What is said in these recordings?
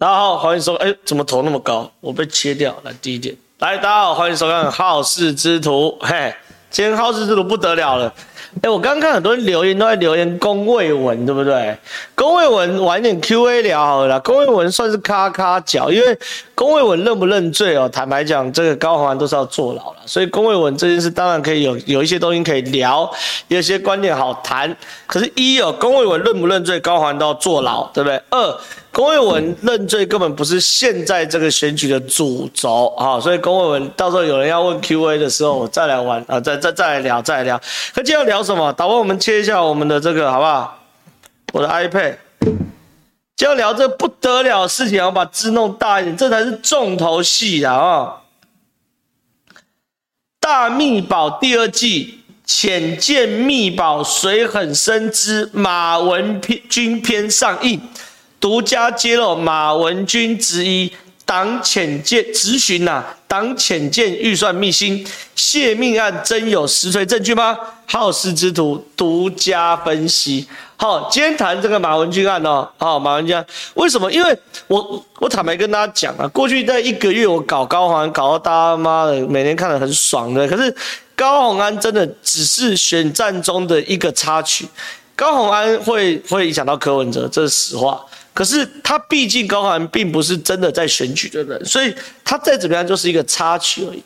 大家好，欢迎收看。哎，怎么头那么高？我被切掉。来，第一点，来，大家好，欢迎收看《好事之徒》。嘿，今天《好事之徒》不得了了。哎，我刚刚看很多人留言都在留言公卫文，对不对？公卫文晚点 Q&A 聊好了啦。公卫文算是咔咔脚，因为公卫文认不认罪哦？坦白讲，这个高虹安都是要坐牢了，所以公卫文这件事当然可以有有一些东西可以聊，有些观点好谈。可是，一哦，公卫文认不认罪，高虹安都要坐牢，对不对？二公卫文认罪根本不是现在这个选举的主轴啊，所以公卫文到时候有人要问 Q&A 的时候，我再来玩啊，再再再来聊，再来聊。可今天要聊什么？导播，我们切一下我们的这个好不好？我的 iPad，今天要聊这不得了的事情，要把字弄大一点，这才是重头戏啊！大秘宝第二季潜舰秘宝水很深之马文君篇上映。独家揭露马文君质疑挡潜舰质询呐，党潜舰预算秘辛泄密案真有实锤证据吗？好事之徒独家分析。好，今天谈这个马文君案哦。好，马文君案为什么？因为我我坦白跟大家讲啊，过去在一个月我搞高虹安搞到大家妈的每天看得很爽的，可是高虹安真的只是选战中的一个插曲，高虹安会会影响到柯文哲，这是实话。可是他毕竟高虹安并不是真的在选举的人，所以他再怎么样就是一个插曲而已。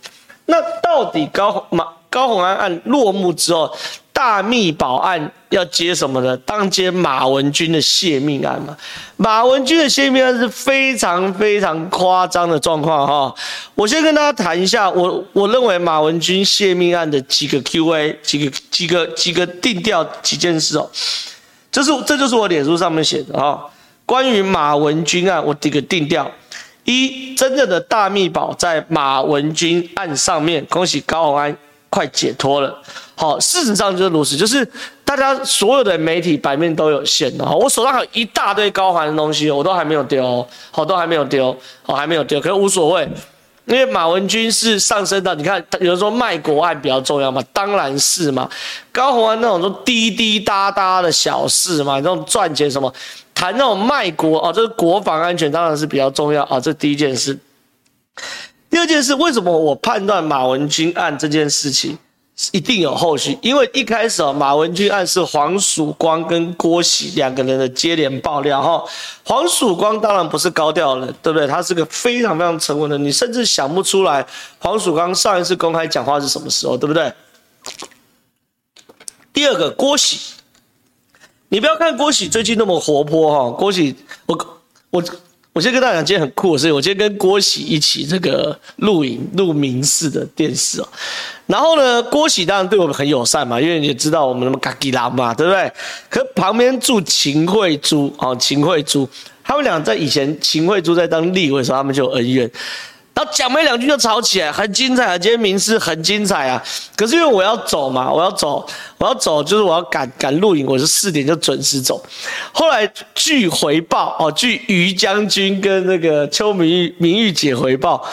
那到底高马高虹安案落幕之后，大秘保案要接什么呢？当接马文君的泄密案嘛。马文君的泄密案是非常非常夸张的状况哈。我先跟大家谈一下，我我认为马文君泄密案的几个 Q&A，几个几个几个定调几件事哦。这是这就是我脸书上面写的哈。关于马文君案，我这个定调：一，真正的大秘保在马文君案上面，恭喜高虹安快解脱了。好，事实上就是如此，就是大家所有的媒体版面都有限的哈。我手上还有一大堆高环的东西，我都还没有丢，好，都还没有丢，好，还没有丢，可是无所谓。因为马文君是上升到，你看有人说卖国案比较重要嘛，当然是嘛。高虹安那种都滴滴答答的小事嘛，那种赚钱什么，谈那种卖国哦，这个国防安全当然是比较重要啊，这第一件事。第二件事，为什么我判断马文君案这件事情是？一定有后续，因为一开始啊，马文君案是黄曙光跟郭喜两个人的接连爆料哈。黄曙光当然不是高调的，对不对？他是个非常非常沉稳的，你甚至想不出来黄曙光上一次公开讲话是什么时候，对不对？第二个郭喜，你不要看郭喜最近那么活泼哈，郭喜，我我。我先跟大家讲，今天很酷的事情，我今天跟郭喜一起这个录影录名士的电视哦。然后呢，郭喜当然对我们很友善嘛，因为你也知道我们那么嘎吉拉嘛，对不对？可旁边住秦惠珠哦，秦惠珠，他们俩在以前秦惠珠在当立委的时候，他们就恩怨。然后讲没两句就吵起来，很精彩啊！今天名次很精彩啊！可是因为我要走嘛，我要走，我要走，就是我要赶赶录影，我是四点就准时走。后来据回报哦，据于将军跟那个邱明玉、明玉姐回报，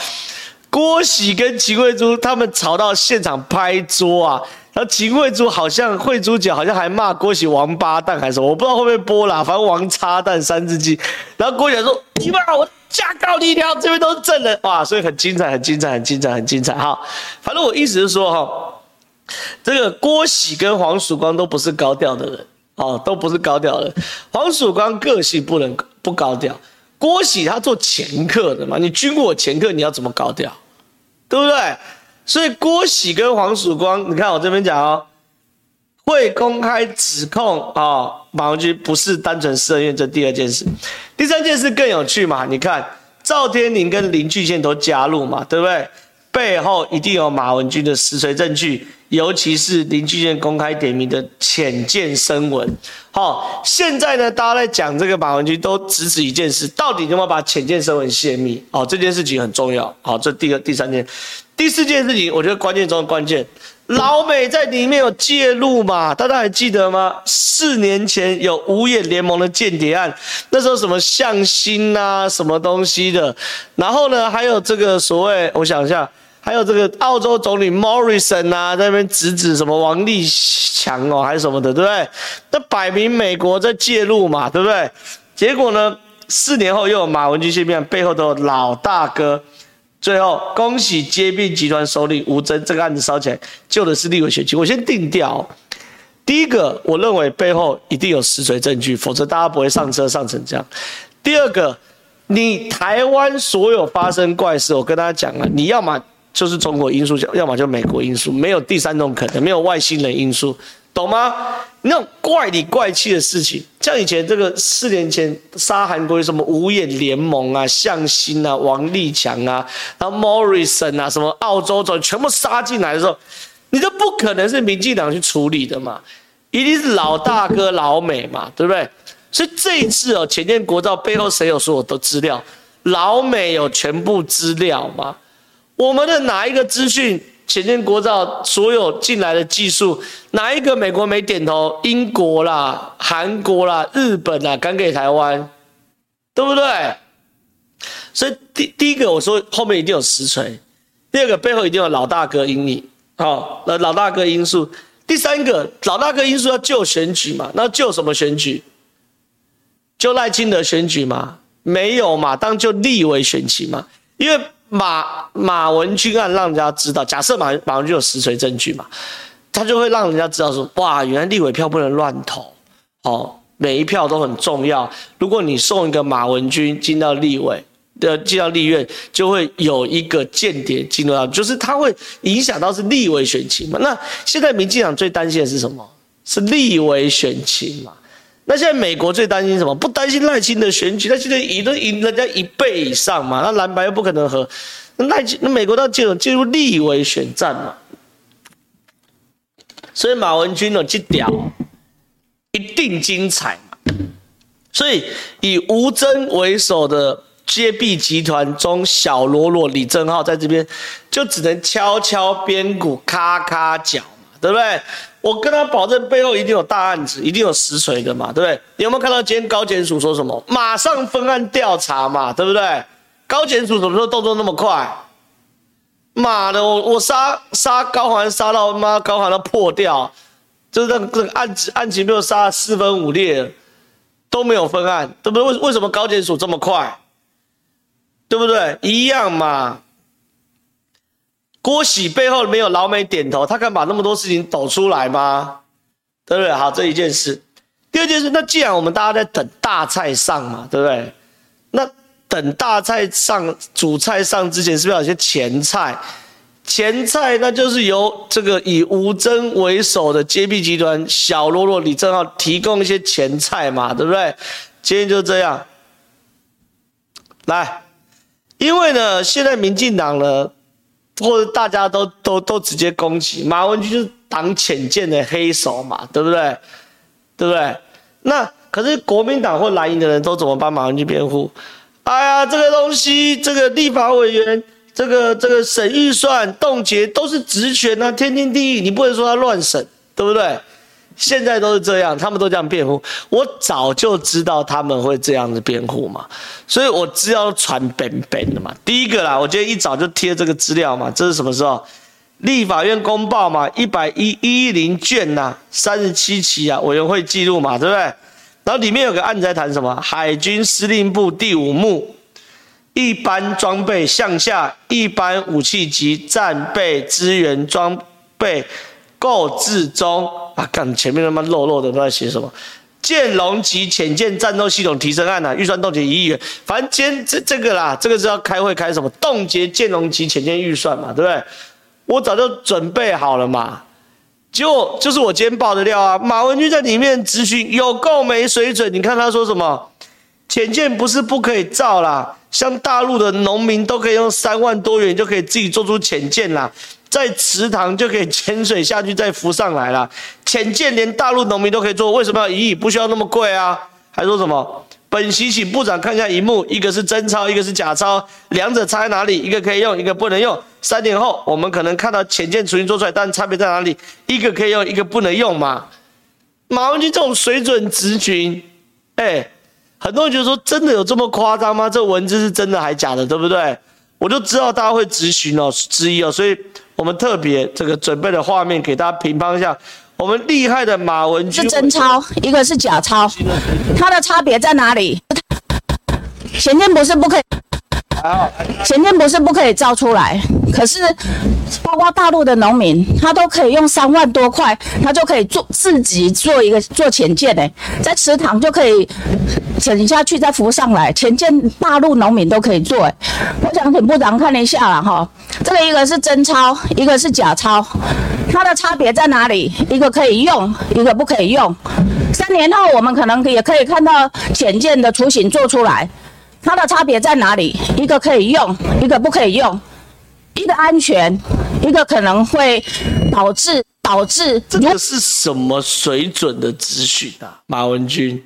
郭喜跟秦慧珠他们吵到现场拍桌啊！然后秦慧珠好像慧珠姐好像还骂郭喜王八蛋还是什么，我不知道会不会播啦，反正王叉蛋三字经。然后郭喜说：“你骂我。”加高力量，这边都是证人哇，所以很精彩，很精彩，很精彩，很精彩哈。反正我意思是说哈，这个郭喜跟黄曙光都不是高调的人哦，都不是高调的。黄曙光个性不能不高调，郭喜他做前客的嘛，你军火前客你要怎么高调，对不对？所以郭喜跟黄曙光，你看我这边讲哦。会公开指控啊、哦，马文君不是单纯设宴，这第二件事，第三件事更有趣嘛？你看赵天麟跟林俊宪都加入嘛，对不对？背后一定有马文君的实锤证据，尤其是林俊宪公开点名的浅见声闻。好、现在呢，大家在讲这个马文君都只指一件事，到底有没有把浅见声闻泄密？哦，这件事情很重要。好、这第二、第三件、第四件事情，我觉得关键中的关键。老美在里面有介入嘛？大家还记得吗？四年前有五眼联盟的间谍案，那时候什么向心啊，什么东西的。然后呢，还有这个所谓，我想一下，还有这个澳洲总理 Morrison 啊，在那边指指什么王立强哦，还是什么的，对不对？那摆明美国在介入嘛，对不对？结果呢，四年后又有马文君宪兵案，背后都有老大哥。最后，恭喜接并集团首领吴峥，这个案子烧起来，救的是立委选区。我先定调，第一个，我认为背后一定有实锤证据，否则大家不会上车上成这样。第二个，你台湾所有发生怪事，我跟大家讲了，你要么就是中国因素，要么就美国因素，没有第三种可能，没有外星人因素。懂吗？那种怪里怪气的事情，像以前这个四年前杀韩国什么五眼联盟啊、向心啊、王立强啊，然后 Morrison 啊，什么澳洲总全部杀进来的时候，你都不可能是民进党去处理的嘛，一定是老大哥老美嘛，对不对？所以这一次哦，前天国造背后谁有所有的资料？老美有全部资料吗？我们的哪一个资讯？潜舰国造所有进来的技术，哪一个美国没点头？英国啦、韩国啦、日本啦，敢给台湾，对不对？所以第第一个我说后面一定有实锤，第二个背后一定有老大哥阴影，好，那老大哥因素。第三个老大哥因素要救选举嘛？那救什么选举？救赖清德选举吗？没有嘛？当救立委选举嘛？因为。马马文君案让人家知道，假设马马文君有实锤证据嘛，他就会让人家知道说，哇，原来立委票不能乱投，哦，每一票都很重要。如果你送一个马文君进到立委的进到立院，就会有一个间谍进入到，就是他会影响到是立委选情嘛。那现在民进党最担心的是什么？是立委选情嘛。那现在美国最担心什么？不担心赖清德选举，那现在赢都赢人家一倍以上嘛，那蓝白又不可能和，那赖清那美国都要进入进入立委选战嘛，所以马文君呢，这屌一定精彩嘛，所以以吴峥为首的接臂集团中小喽啰李正浩在这边就只能敲敲边鼓，咔咔脚嘛，对不对？我跟他保证，背后一定有大案子，一定有实锤的嘛，对不对？你有没有看到今天高检署说什么？马上分案调查嘛，对不对？高检署什么时候动作那么快？妈的，我我杀杀高环杀到妈高环都破掉，就是这个案子案情没有杀四分五裂，都没有分案，对不对？为为什么高检署这么快？对不对？一样嘛。郭喜背后没有老美点头，他敢把那么多事情抖出来吗？对不对？好，这一件事。第二件事，那既然我们大家在等大菜上嘛，对不对？那等大菜上，主菜上之前，是不是有些前菜？前菜那就是由这个以吴峥为首的接臂集团小喽啰李正浩提供一些前菜嘛，对不对？今天就这样。来，因为呢，现在民进党呢。或者大家都都都直接攻击马文君，就是挡浅见的黑手嘛，对不对？对不对？那可是国民党或蓝营的人都怎么帮马文君辩护？哎呀，这个东西，这个立法委员，这个这个审预算冻结都是职权啊，天经地义，你不能说他乱审，对不对？现在都是这样，他们都这样辩护。我早就知道他们会这样子辩护嘛，所以我只要传本本的嘛。第一个啦，我今天一早就贴这个资料嘛，这是什么时候？立法院公报嘛，一百一一零卷呐、三十七期啊，委员会记录嘛，对不对？然后里面有个案子在谈什么？海军司令部第五幕，一般装备向下一般武器及战备资源装备。购置中啊，看前面他妈漏漏的都在写什么？剑龙级潜舰战斗系统提升案啊，预算冻结一亿元。反正今天这这个啦，这个是要开会开什么？冻结剑龙级潜舰预算嘛，对不对？我早就准备好了嘛。结果就是我今天爆的料啊，马文君在里面咨询有够没水准。你看他说什么？潜舰不是不可以造啦，像大陆的农民都可以用三万多元就可以自己做出潜舰啦。在池塘就可以潜水下去，再浮上来了。潜舰连大陆农民都可以做，为什么要一亿？不需要那么贵啊？还说什么？本席请部长看一下荧幕，一个是真钞，一个是假钞，两者差在哪里？一个可以用，一个不能用。三年后我们可能看到浅见重新做出来，但差别在哪里？一个可以用，一个不能用嘛？马文君这种水准质询，哎，很多人觉得说真的有这么夸张吗？这文字是真的还假的，对不对？我就知道大家会质询哦，质疑哦，所以。我们特别这个准备的画面给大家评判一下，我们厉害的马文君是真钞，一个是假钞，它的差别在哪里？前天不是不可以，前天不是不可以造出来，可是包括大陆的农民，他都可以用三万多块，他就可以做自己做一个做潜舰呢，在池塘就可以沉下去再浮上来，潜舰大陆农民都可以做。我想请部长看一下了哈，这个一个是真钞，一个是假钞，它的差别在哪里？一个可以用，一个不可以用。三年后我们可能也可以看到潜舰的雏形做出来。它的差别在哪里？一个可以用，一个不可以用，一个安全，一个可能会导致导致。这个是什么水准的资讯啊？马文君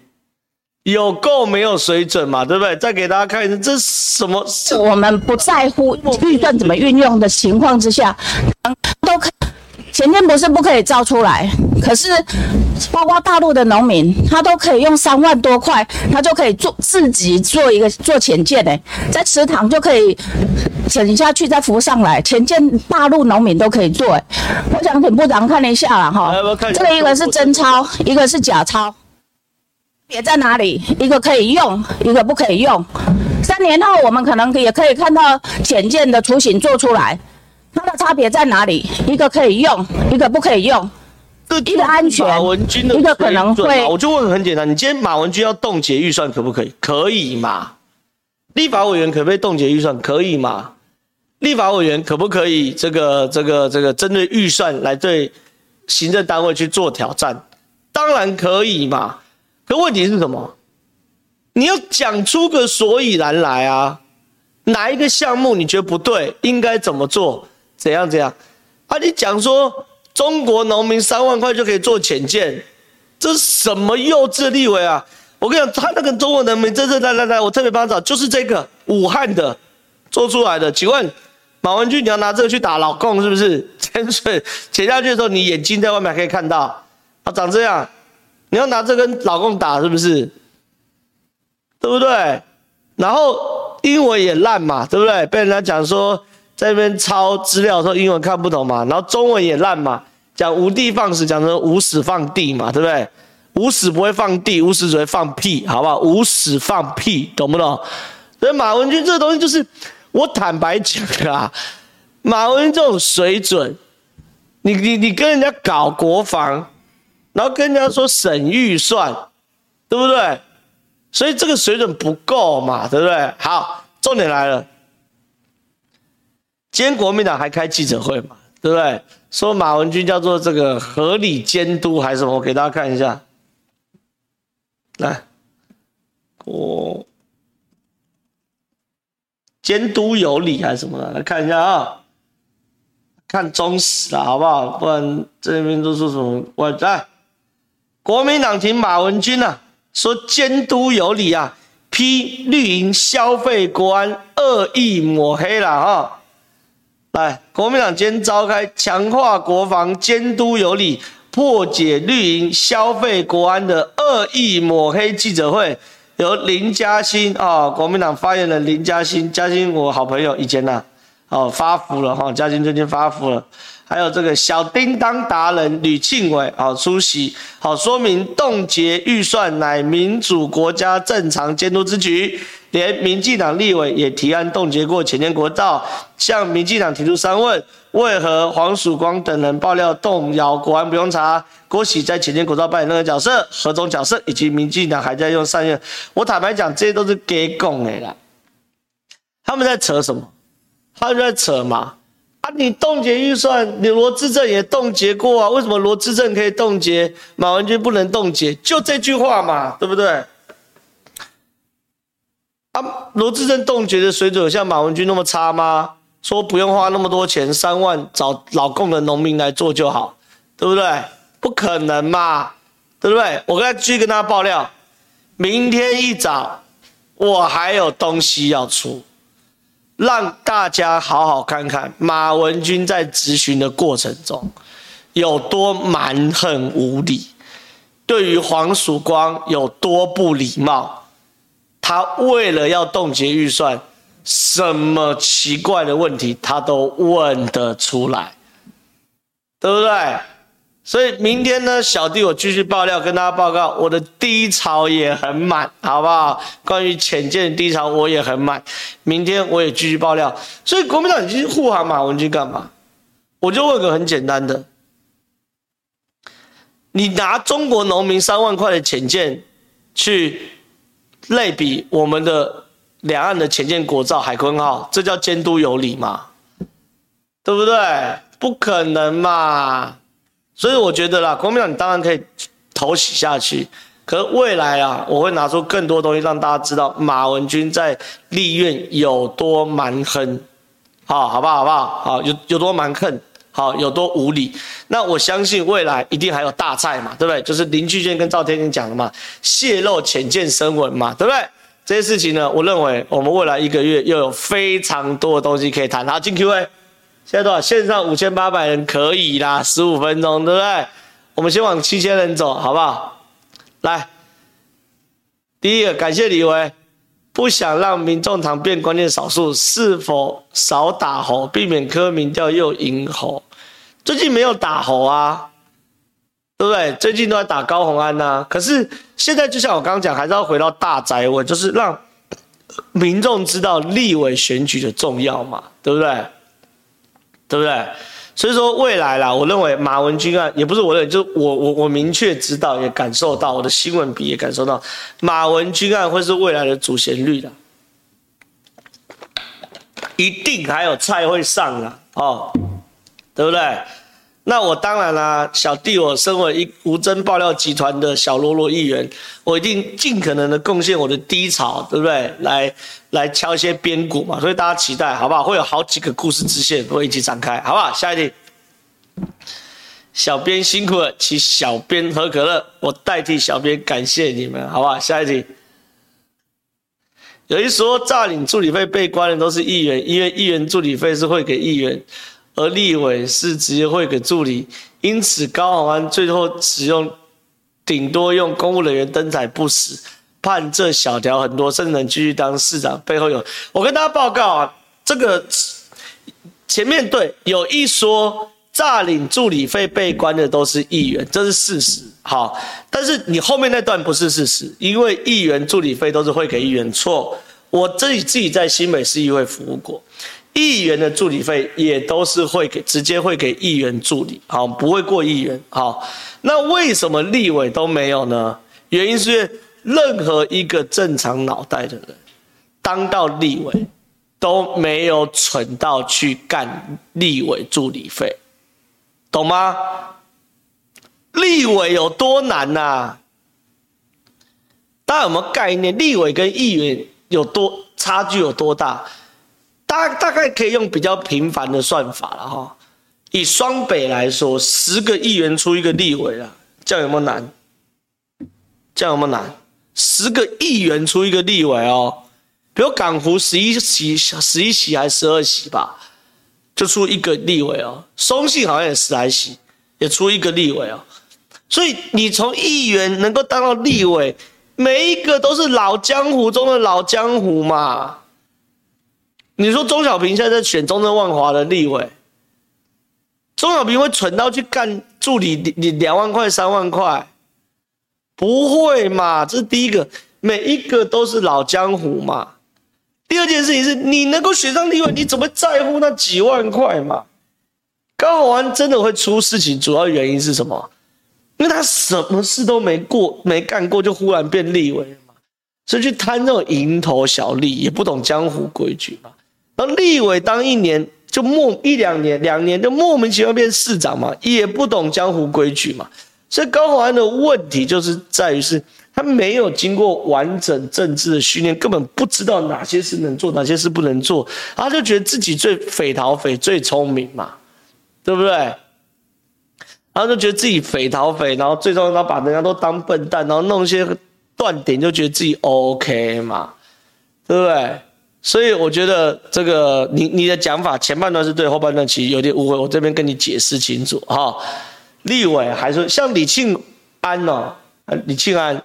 有够没有水准嘛？对不对？再给大家看一次，这是什么？我们不在乎预算怎么运用的情况之下，都可。前天不是不可以造出来，可是包括大陆的农民，他都可以用三万多块，他就可以做自己做一个做潜舰呢，在池塘就可以沉下去再浮上来，潜舰大陆农民都可以做诶。我想请部长看一下了哈，这个一个是真钞，一个是假钞，别在哪里？一个可以用，一个不可以用。三年后我们可能也可以看到潜舰的雏形做出来。它的差别在哪里？一个可以用，一个不可以用。一个安全，马文君的一个可能会。我就问很简单，你今天马文君要冻结预算可不可以？可以嘛？立法委员可不可以冻结预算？可以嘛？立法委员可不可以这个这个这个针对预算来对行政单位去做挑战？当然可以嘛。可问题是什么？你要讲出个所以然来啊！哪一个项目你觉得不对？应该怎么做？怎样怎样？啊，你讲说中国农民三万块就可以做浅见，这是什么幼稚的立委啊？我跟你讲，他那个中国农民，这这来来来，我特别帮他找，就是这个武汉的做出来的。请问马文君，你要拿这个去打老共是不是？潜水潜下去的时候，你眼睛在外面可以看到，啊，长这样，你要拿这跟老共打是不是？对不对？然后英文也烂嘛，对不对？被人家讲说。在那边抄资料的时候，英文看不懂嘛，然后中文也烂嘛，讲无的放矢，讲成无屎放地嘛，对不对？无屎不会放地，无屎只会放屁，好不好？无屎放屁，懂不懂？所以马文君这个东西就是，我坦白讲啊，马文君这种水准，你你你跟人家搞国防，然后跟人家说省预算，对不对？所以这个水准不够嘛，对不对？好，重点来了。今天国民党还开记者会嘛？对不对？说马文君叫做这个合理监督还是什么？我给大家看一下，来，我监督有理还是什么的？来看一下啊，看中时了，好不好？不然这边都说什么？我来，国民党挺马文君啊，说监督有理啊，批绿营消费国安恶意抹黑了哈。来，国民党今天召开强化国防监督有理、破解绿营消费国安的恶意抹黑记者会，由林嘉欣啊，国民党发言人林嘉欣，嘉欣我好朋友以前呢，哦发福了哈，嘉欣最近发福了。还有这个小叮当达人吕庆伟啊出席，好说明冻结预算乃民主国家正常监督之举，连民进党立委也提案冻结过前天国道，向民进党提出三问：为何黄曙光等人爆料动摇国安不用查？郭喜在前天国道扮演任何角色？何种角色？以及民进党还在用善用？我坦白讲，这些都是给拱的啦。他们在扯什么？他们在扯嘛？啊！你冻结预算，你罗志正也冻结过啊？为什么罗志正可以冻结，马文君不能冻结？就这句话嘛，对不对？啊，罗智正冻结的水准有像马文君那么差吗？说不用花那么多钱，三万找老共的农民来做就好，对不对？不可能嘛，对不对？我刚才继续跟大家爆料，明天一早我还有东西要出。让大家好好看看马文君在质询的过程中有多蛮横无理，对于黄曙光有多不礼貌。他为了要冻结预算，什么奇怪的问题他都问得出来，对不对？所以明天呢，小弟我继续爆料，跟大家报告，我的低潮也很满，好不好？关于浅见的低潮，我也很满。明天我也继续爆料。所以国民党你去护航马文君干嘛？我就问个很简单的：你拿中国农民三万块的浅见去类比我们的两岸的前舰国造海鲲号，这叫监督有理吗？对不对？不可能嘛！所以我觉得啦，国民党你当然可以投洗下去，可是未来啊，我会拿出更多东西让大家知道马文君在立院有多蛮横，好，好不好？好不好？好，有有多蛮横，好，有多无理。那我相信未来一定还有大菜嘛，对不对？就是林俊健跟赵天麟讲的嘛，泄露浅见声闻嘛，对不对？这些事情呢，我认为我们未来一个月又有非常多的东西可以谈。好，进 Q&A。现在多少？线上五千八百人可以啦，十五分钟，对不对？我们先往七千人走，好不好？来，第一个，感谢李维，不想让民众党变关键少数，是否少打侯，避免柯民调又赢侯？最近没有打侯啊，对不对？最近都在打高虹安呐、啊。可是现在就像我刚刚讲，还是要回到大宅问，就是让民众知道立委选举的重要嘛，对不对？对不对？所以说未来啦，我认为马文君案也不是我认为，就是我我我明确知道也感受到，我的新闻笔也感受到，马文君案会是未来的主旋律的，一定还有菜会上啦，哦，对不对？那我当然啦，小弟我身为一无真爆料集团的小啰啰议员，我一定尽可能的贡献我的低潮，对不对？来来敲一些边鼓嘛，所以大家期待好不好？会有好几个故事支线会一起展开，好不好？下一题，小编辛苦了，请小编喝可乐，我代替小编感谢你们，好不好？下一题，有一说诈领助理费被关的都是议员，因为议员助理费是会给议员。而立委是直接会给助理，因此高虹安最后使用顶多用公务人员登载不实，判这小条很多，甚至能继续当市长。背后有我跟大家报告啊，这个前面对有一说诈领助理费被关的都是议员，这是事实。好，但是你后面那段不是事实，因为议员助理费都是会给议员。错，我自己自己在新北市议会服务过。议员的助理费也都是会给直接会给议员助理，好，不会过议员，好，那为什么立委都没有呢？原因是任何一个正常脑袋的人，当到立委都没有蠢到去干立委助理费，懂吗？立委有多难呐、啊？大家有没有概念？立委跟议员有多差距有多大？大大概可以用比较平凡的算法了哈，以双北来说，十个议员出一个立委啊，这样有没有难？这样有没有难？十个议员出一个立委哦，比如港湖十一席，十一席还是十二席吧，就出一个立委哦。松信好像也十来席，也出一个立委哦。所以你从议员能够当到立委，每一个都是老江湖中的老江湖嘛。你说钟小平现在在选中正万华的立委，钟小平会蠢到去干助理领两万块三万块？不会嘛？这是第一个，每一个都是老江湖嘛。第二件事情是你能够选上立委，你怎么在乎那几万块嘛？高虹安真的会出事情，主要原因是什么？因为他什么事都没过没干过，就忽然变立委嘛，所以去贪那种蝇头小利，也不懂江湖规矩嘛。然后立委当一年就莫一两年两年就莫名其妙变市长嘛，也不懂江湖规矩嘛，所以高虹安的问题就是在于是他没有经过完整政治的训练，根本不知道哪些事能做，哪些事不能做，他就觉得自己最匪逃匪最聪明嘛，对不对？然后就觉得自己匪逃匪，然后最终他把人家都当笨蛋，然后弄一些断点，就觉得自己 OK 嘛，对不对？所以我觉得这个你你的讲法前半段是对，后半段其实有点误会，我这边跟你解释清楚哈。立委还是像李庆安哦，李庆安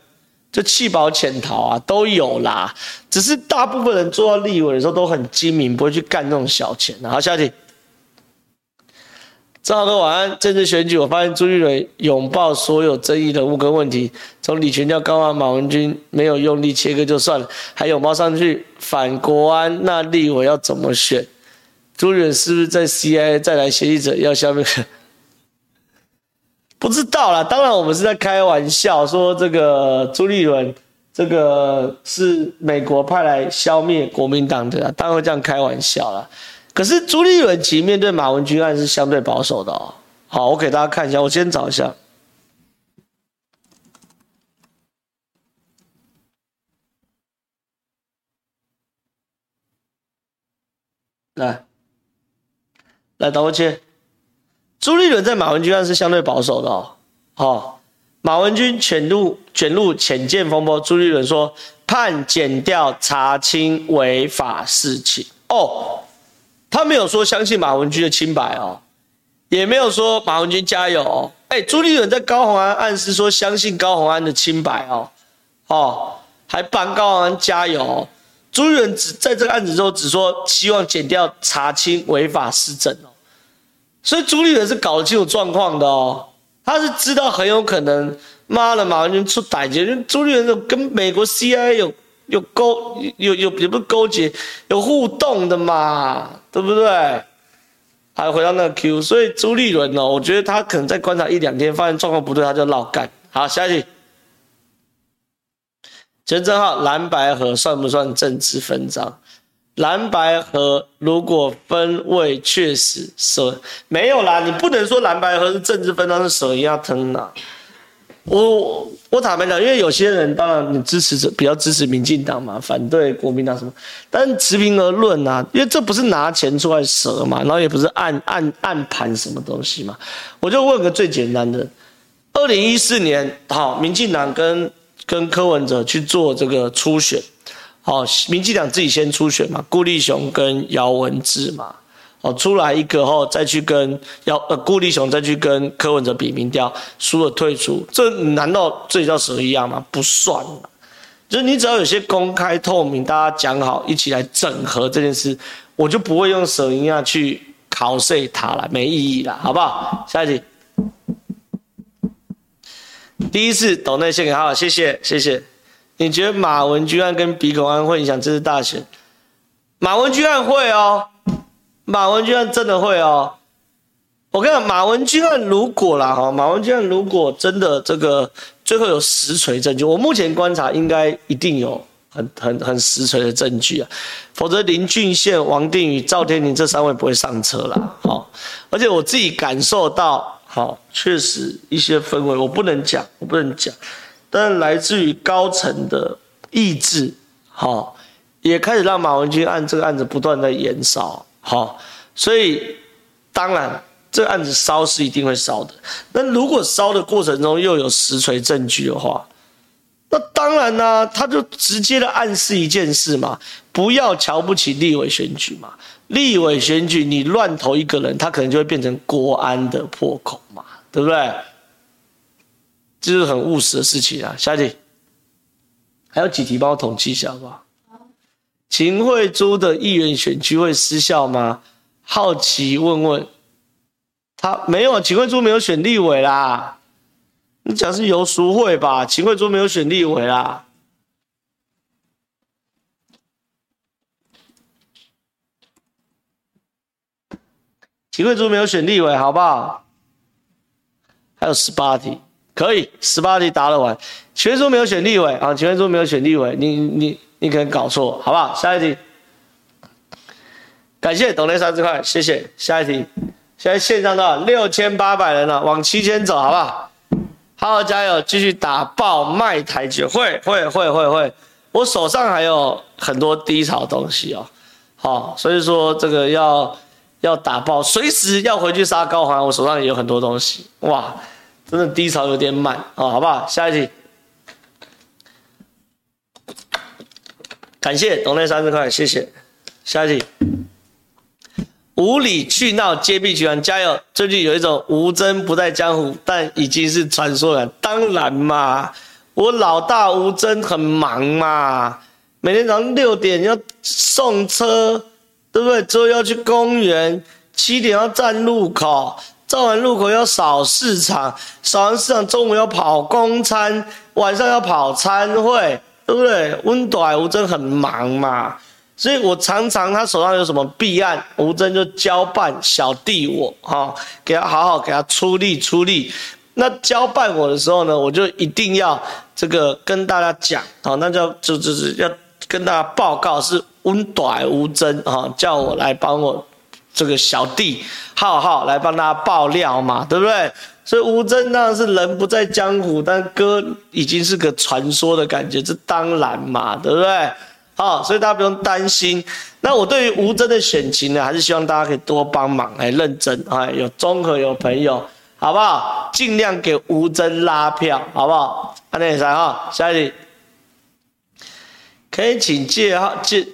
就弃保潜逃啊都有啦，只是大部分人做到立委的时候都很精明，不会去干那种小钱。好，下一题，正好哥晚安。这次选举，我发现朱立伦拥抱所有争议人物跟问题，从李全教高喊马文君没有用力切割就算了，还有猫上去反国安，那立委要怎么选？朱立伦是不是在 CIA 再来协议者要下面？不知道啦，当然我们是在开玩笑，说这个朱立伦这个是美国派来消灭国民党的，当然会这样开玩笑啦。可是朱立伦其实面对马文君案是相对保守的哦。好，我给大家看一下，我先找一下，来，来导播切。朱立伦在马文君案是相对保守的哦。好，马文君卷入卷入潜舰风波，朱立伦说判减掉查清违法事情哦。他没有说相信马文君的清白哦，也没有说马文君加油哦。哎，朱立伦在高虹安暗示说相信高虹安的清白哦，哦，还帮高虹安加油哦。朱立伦只在这个案子之后只说希望减掉查清违法事证哦。所以朱立伦是搞得清楚状况的哦，他是知道很有可能，妈的，马文君出歹结，因为朱立伦跟美国 CIA 有有勾有有也不勾结，有互动的嘛，对不对？还回到那个 Q，所以朱立伦哦，我觉得他可能再观察一两天，发现状况不对，他就绕干。好，下一题，陈正浩，蓝白合算不算政治分赃？蓝白合如果分位确实舍没有啦，你不能说蓝白合是政治分赃是舍一样疼呐。我我坦白讲，因为有些人当然你支持者比较支持民进党嘛，反对国民党什么，但持平而论呐，因为这不是拿钱出来舍嘛，然后也不是暗暗暗盘什么东西嘛，我就问个最简单的，二零一四年好，民进党跟跟柯文哲去做这个初选。好，民进党自己先出选嘛，顾立雄跟姚文智嘛，好，出来一个后再去跟姚呃顾立雄再去跟柯文哲比民调，输了退出，这难道这叫手一样吗？不算，就是你只要有些公开透明，大家讲好一起来整合这件事，我就不会用手一样去考碎它了，没意义了，好不好？下一题，第一次抖内献给他，谢谢谢谢。你觉得马文君案跟鼻孔案会影响这次大选？马文君案会哦，马文君案真的会哦。我跟你讲，马文君案如果啦哈，马文君案如果真的这个最后有实锤证据，我目前观察应该一定有很很很实锤的证据啊，否则林俊宪、王定宇、赵天麟这三位不会上车啦。好，而且我自己感受到，好，确实一些氛围，我不能讲，我不能讲。但来自于高层的意志，好，也开始让马文君案这个案子不断的延烧，好，所以当然这个案子烧是一定会烧的。那如果烧的过程中又有实锤证据的话，那当然呢、他就直接的暗示一件事嘛，不要瞧不起立委选举嘛，立委选举你乱投一个人，他可能就会变成国安的破口嘛，对不对？这是很务实的事情啊，下一题，还有几题帮我统计一下好不好？秦慧珠的议员选区会失效吗？好奇问问，他没有，秦慧珠没有选立委啦，你讲是游淑慧吧？秦慧珠没有选立委啦，秦慧珠没有选立委，好不好？还有十八题。可以，十八题答得完。秦慧珠没有选立委啊，秦慧珠没有选立委，你你你可能搞错，好不好？下一题，感谢斗内三十块，谢谢。下一题，现在线上多少？六千八百人了，往七千走，好不好？好好加油，继续打爆卖台剧，会会会会会。我手上还有很多低潮东西哦，好，所以说这个要要打爆，随时要回去杀高环，我手上也有很多东西，哇。真的低潮有点慢哦，好不好？下一题，感谢董内三十块，谢谢。下一题，无理取闹揭弊集团，加油！最近有一种吴峥不在江湖，但已经是传说了。当然嘛，我老大吴峥很忙嘛，每天早上六点要送车，对不对？之后要去公园，七点要站路口。造完路口要扫市场，扫完市场中午要跑公餐，晚上要跑餐会，对不对？温短吴峥很忙嘛，所以我常常他手上有什么弊案，吴峥就交办小弟我哈、哦，给他好好给他出力出力。那交办我的时候呢，我就一定要这个跟大家讲，好、哦，那就就就是要跟大家报告是温短吴峥啊，叫我来帮我。这个小弟浩浩来帮大家爆料嘛，对不对？所以吴峥当然是人不在江湖，但歌已经是个传说的感觉，这当然嘛，对不对？好，所以大家不用担心。那我对于吴峥的选情呢，还是希望大家可以多帮忙，来认真啊，有综合有朋友，好不好？尽量给吴峥拉票，好不好？安内三号，下一题，可以请借号借。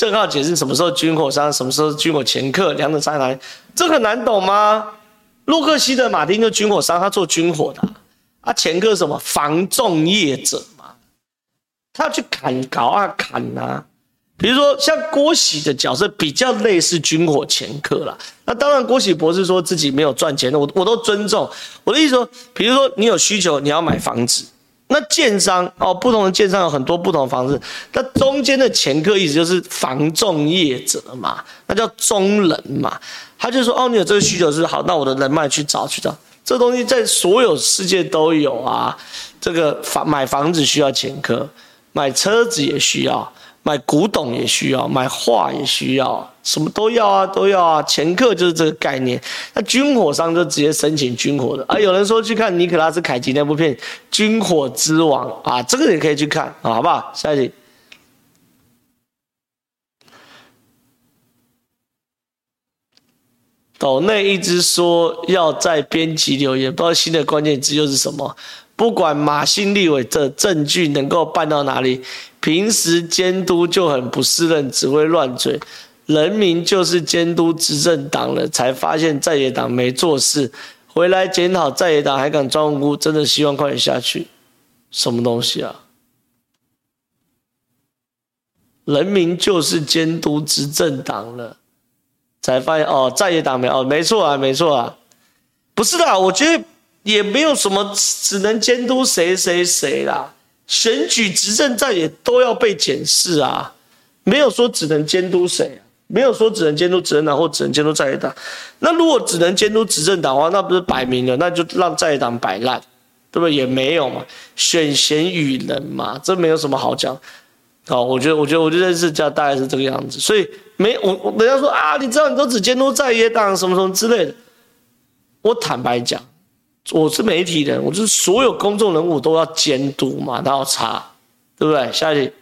正好解释什么时候军火商，什么时候军火掮客，两者差在哪里？这很难懂吗？洛克希德马丁就军火商，他做军火的啊，啊掮客什么房仲业者嘛，他要去砍搞啊砍啊。比如说像郭喜的角色比较类似军火掮客啦。那当然郭喜博士说自己没有赚钱的，我我都尊重。我的意思说，比如说你有需求，你要买房子。那建商哦，不同的建商有很多不同的房子，那中间的前客意思就是房仲业者嘛，那叫中人嘛。他就说哦，你有这个需求是好，那我的人脉去找去找，这东西在所有世界都有啊。这个房买房子需要前科，买车子也需要。买古董也需要，买画也需要，什么都要啊，都要啊。掮客就是这个概念。那军火商就直接申请军火的啊。有人说去看尼可拉斯凯奇那部片《军火之王》啊，这个也可以去看啊，好不好？下一题。斗内一直说要在编辑留言，不知道新的关键字又是什么。不管马新立委的证据能够办到哪里。平时监督就很不适任，只会乱嘴。人民就是监督执政党了，才发现在野党没做事，回来检讨在野党还敢装无辜，真的希望快点下去。什么东西啊？人民就是监督执政党了，才发现哦，在野党没哦，没错啊，没错啊，不是的，我觉得也没有什么只能监督谁谁谁啦。选举执政在野都要被检视啊，没有说只能监督谁，没有说只能监督执政党或只能监督在野党。那如果只能监督执政党的话，那不是摆明了，那就让在野党摆烂，对不对？也没有嘛，选贤与能嘛，这没有什么好讲。好，我觉得，我觉得，我觉得是这样，大概是这个样子。所以没我，我人家说啊，你知道你都只监督在野党什么什么之类的，我坦白讲。我是媒体人，我就是所有公众人物都要监督嘛，都要查，对不对？下一题，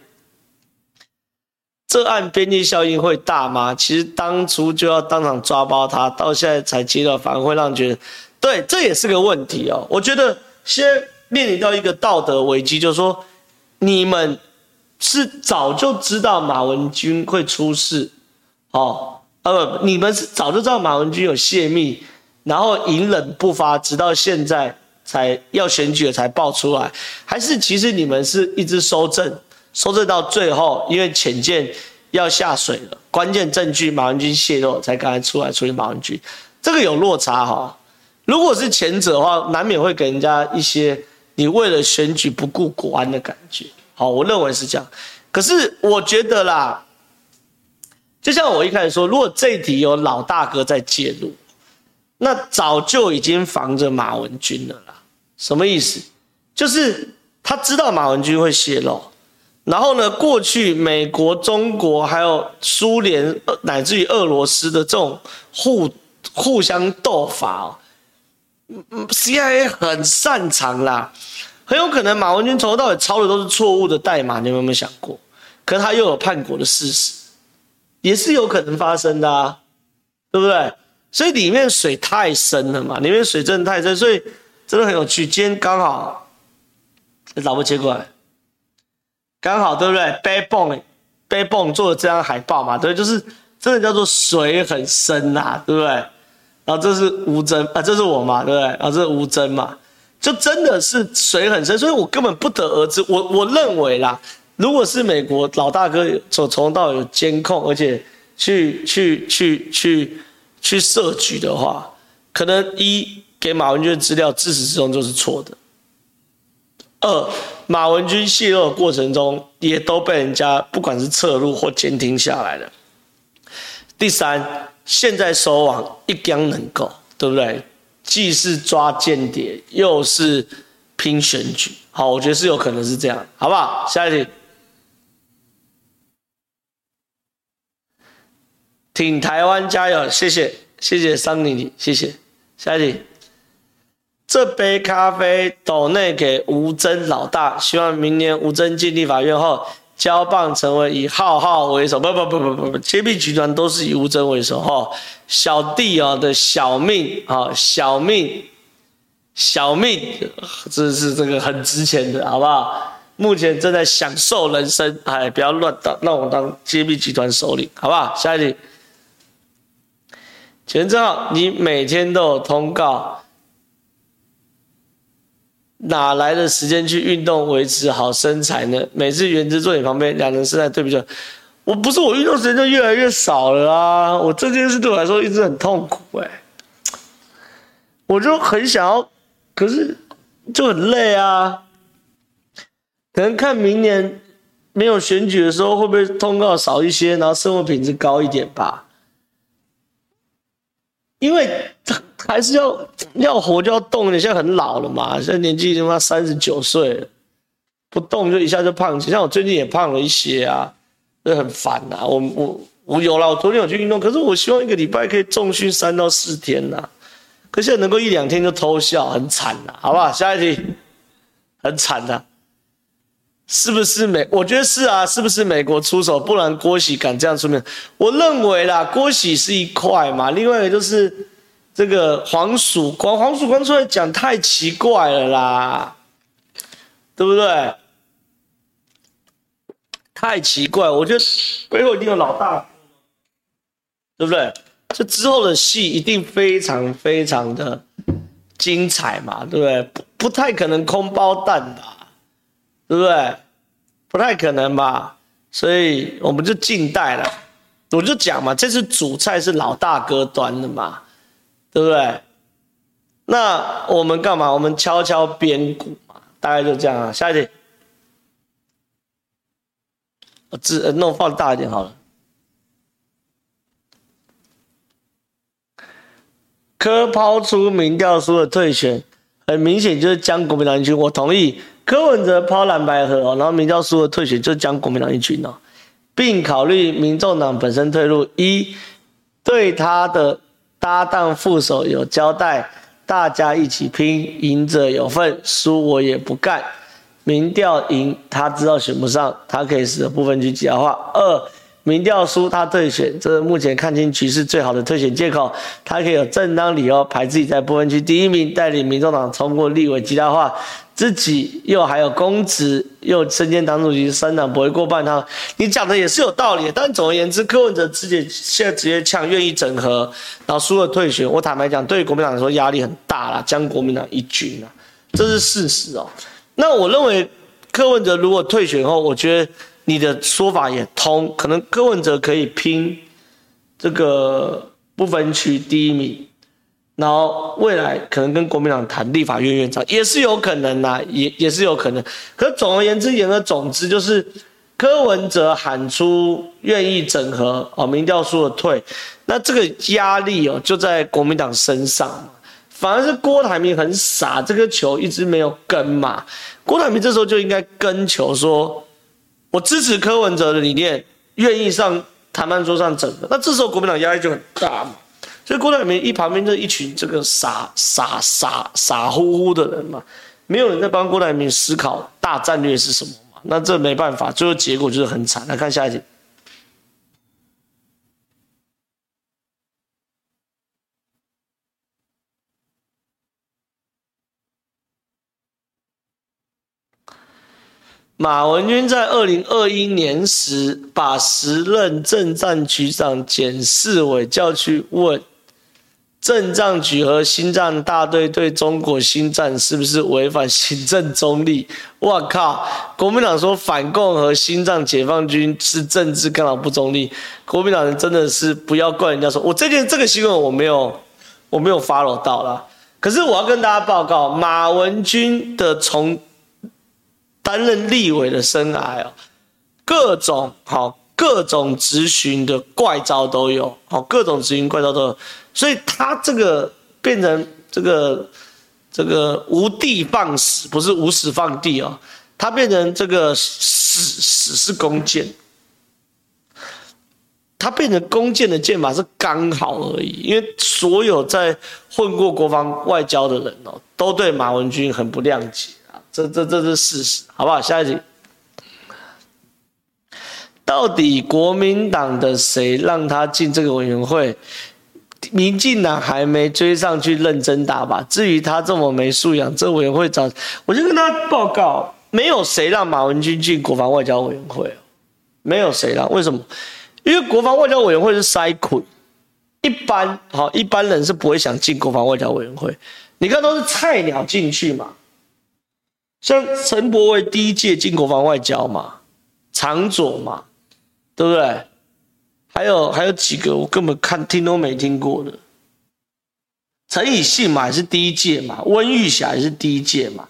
这案边际效应会大吗？其实当初就要当场抓包他，到现在才揭露，反而会让觉得，对，这也是个问题哦。我觉得先面临到一个道德危机，就是说，你们是早就知道马文君会出事，哦，呃，你们是早就知道马文君有泄密。然后隐忍不发，直到现在才要选举才爆出来，还是其实你们是一直收证，收证到最后，因为潜舰要下水了，关键证据马文君泄露才刚才出来处理马文君，这个有落差哈。如果是前者的话，难免会给人家一些你为了选举不顾国安的感觉。好，我认为是这样。可是我觉得啦，就像我一开始说，如果这一题有老大哥在介入。那早就已经防着马文君了啦，什么意思？就是他知道马文君会泄露，然后呢，过去美国、中国还有苏联乃至于俄罗斯的这种互互相斗法哦，嗯，CIA 很擅长啦，很有可能马文君从头到尾抄的都是错误的代码，你们有没有想过？可他又有叛国的事实，也是有可能发生的啊，对不对？所以里面水太深了嘛，里面水真的太深，所以真的很有趣。今天刚好，老婆接过来，刚好对不对？Baybone，Baybone 做的这张海报嘛，对，就是真的叫做水很深呐、啊，对不对？然后这是吴峥啊，这是我嘛，对不对？然后这是吴峥嘛，就真的是水很深，所以我根本不得而知。我我认为啦，如果是美国老大哥从从到有监控，而且去去。去去去设局的话，可能一给马文君的资料自始至终就是错的。二，马文君泄露的过程中也都被人家不管是侧录或监听下来了。第三，现在收网一竿能够，对不对？既是抓间谍，又是拼选举。好，我觉得是有可能是这样，好不好？下一题，挺台湾加油，谢谢，谢谢桑尼尼，谢谢。下一题，这杯咖啡斗内给吴峥老大，希望明年吴峥进立法院后。交棒成为以浩浩为首，不不不不不不，揭秘集团都是以吴峥为首哈。小弟啊的小命啊，小命，小命，这是这个很值钱的，好不好？目前正在享受人生，哎，不要乱当，让我当揭秘集团首领，好不好？下一题，钱正浩，你每天都有通告。哪来的时间去运动维持好身材呢？每次元之坐你旁边，两人身材对比就，我不是我运动时间就越来越少了啊！我这件事对我来说一直很痛苦哎，我就很想要，可是就很累啊。可能看明年没有选举的时候，会不会通告少一些，然后生活品质高一点吧？因为还是要要活就要动，你现在很老了嘛，现在年纪他妈三十九岁了，不动就一下就胖起，像我最近也胖了一些啊，这很烦呐。我我我有了，我昨天有去运动，可是我希望一个礼拜可以重训三到四天呐，可现在能够一两天就偷笑，很惨呐，好不好？下一题，很惨呐。是不是美？我觉得是啊，是不是美国出手？不然郭喜敢这样出面？我认为啦，郭喜是一块嘛，另外一个就是这个黄曙光，黄曙光出来讲太奇怪了啦，对不对？太奇怪，我觉得背后一定有老大，对不对？这之后的戏一定非常非常的精彩嘛，对不对？不不太可能空包弹吧。对不对？不太可能吧，所以我们就静待了。我就讲嘛，这次主菜是老大哥端的嘛，对不对？那我们干嘛？我们敲敲边鼓嘛，大概就这样啊。下一题，我字弄放大一点好了。柯抛出民调书的退选，很明显就是将国民党军，我同意。柯文哲抛蓝白合哦，然后民调输了退选就将国民党一军哦，并考虑民众党本身退路，一对他的搭档副手有交代，大家一起拼，赢者有份，输我也不干。民调赢他知道选不上，他可以使得部分区极化。二民调输他退选，这是目前看清局势最好的退选借口，他可以有正当理由排自己在不分区第一名，带领民众党冲过立委极大化。自己又还有公职，又身兼党主席，三党不会过半。他，你讲的也是有道理。但总而言之，柯文哲自己现在直接呛，愿意整合，然后输了退选。我坦白讲，对于国民党来说压力很大啦，将国民党一军啊，这是事实哦。那我认为柯文哲如果退选后，我觉得你的说法也通，可能柯文哲可以拼这个不分区第一名。然后未来可能跟国民党谈立法院院长也是有可能呐，也也是有可能。可总而言之，言而总之就是柯文哲喊出愿意整合哦，民调输了退，那这个压力哦就在国民党身上。反而是郭台铭很傻，这个球一直没有跟嘛。郭台铭这时候就应该跟球说，我支持柯文哲的理念，愿意上谈判桌上整的。那这时候国民党压力就很大嘛。所以郭台铭一旁边就一群这个傻傻傻傻乎乎的人嘛，没有人在帮郭台铭思考大战略是什么嘛，那这没办法，最后结果就是很惨。来看下一题，马文君在二零二一年时，把时任政战局长简世伟叫去问。政战局和心脏大队对中国心战是不是违反行政中立？我靠！国民党说反共和心脏解放军是政治干扰不中立，国民党人真的是不要怪人家说，我这件这个新闻我没有我没有 follow 到啦。可是我要跟大家报告，马文君的从担任立委的生涯哦，各种好各种质询的怪招都有，好各种质询怪招都有，所以他这个变成这个这个无的放矢，不是无矢放地哦，他变成这个矢矢是弓箭。他变成弓箭的箭法是刚好而已，因为所有在混过国防外交的人哦，都对马文君很不谅解，这这这是事实，好不好？下一题，到底国民党的谁让他进这个委员会？民进党还没追上去认真打吧？至于他这么没素养，这委员会找我就跟他报告，没有谁让马文君进国防外交委员会，没有谁让，为什么？因为国防外交委员会是筛选，一般好一般人是不会想进国防外交委员会。你看都是菜鸟进去嘛，像陈柏惟第一届进国防外交嘛，昶佐嘛，对不对？还有还有几个我根本看听都没听过的，陈以信嘛也是第一届嘛，温玉霞也是第一届嘛，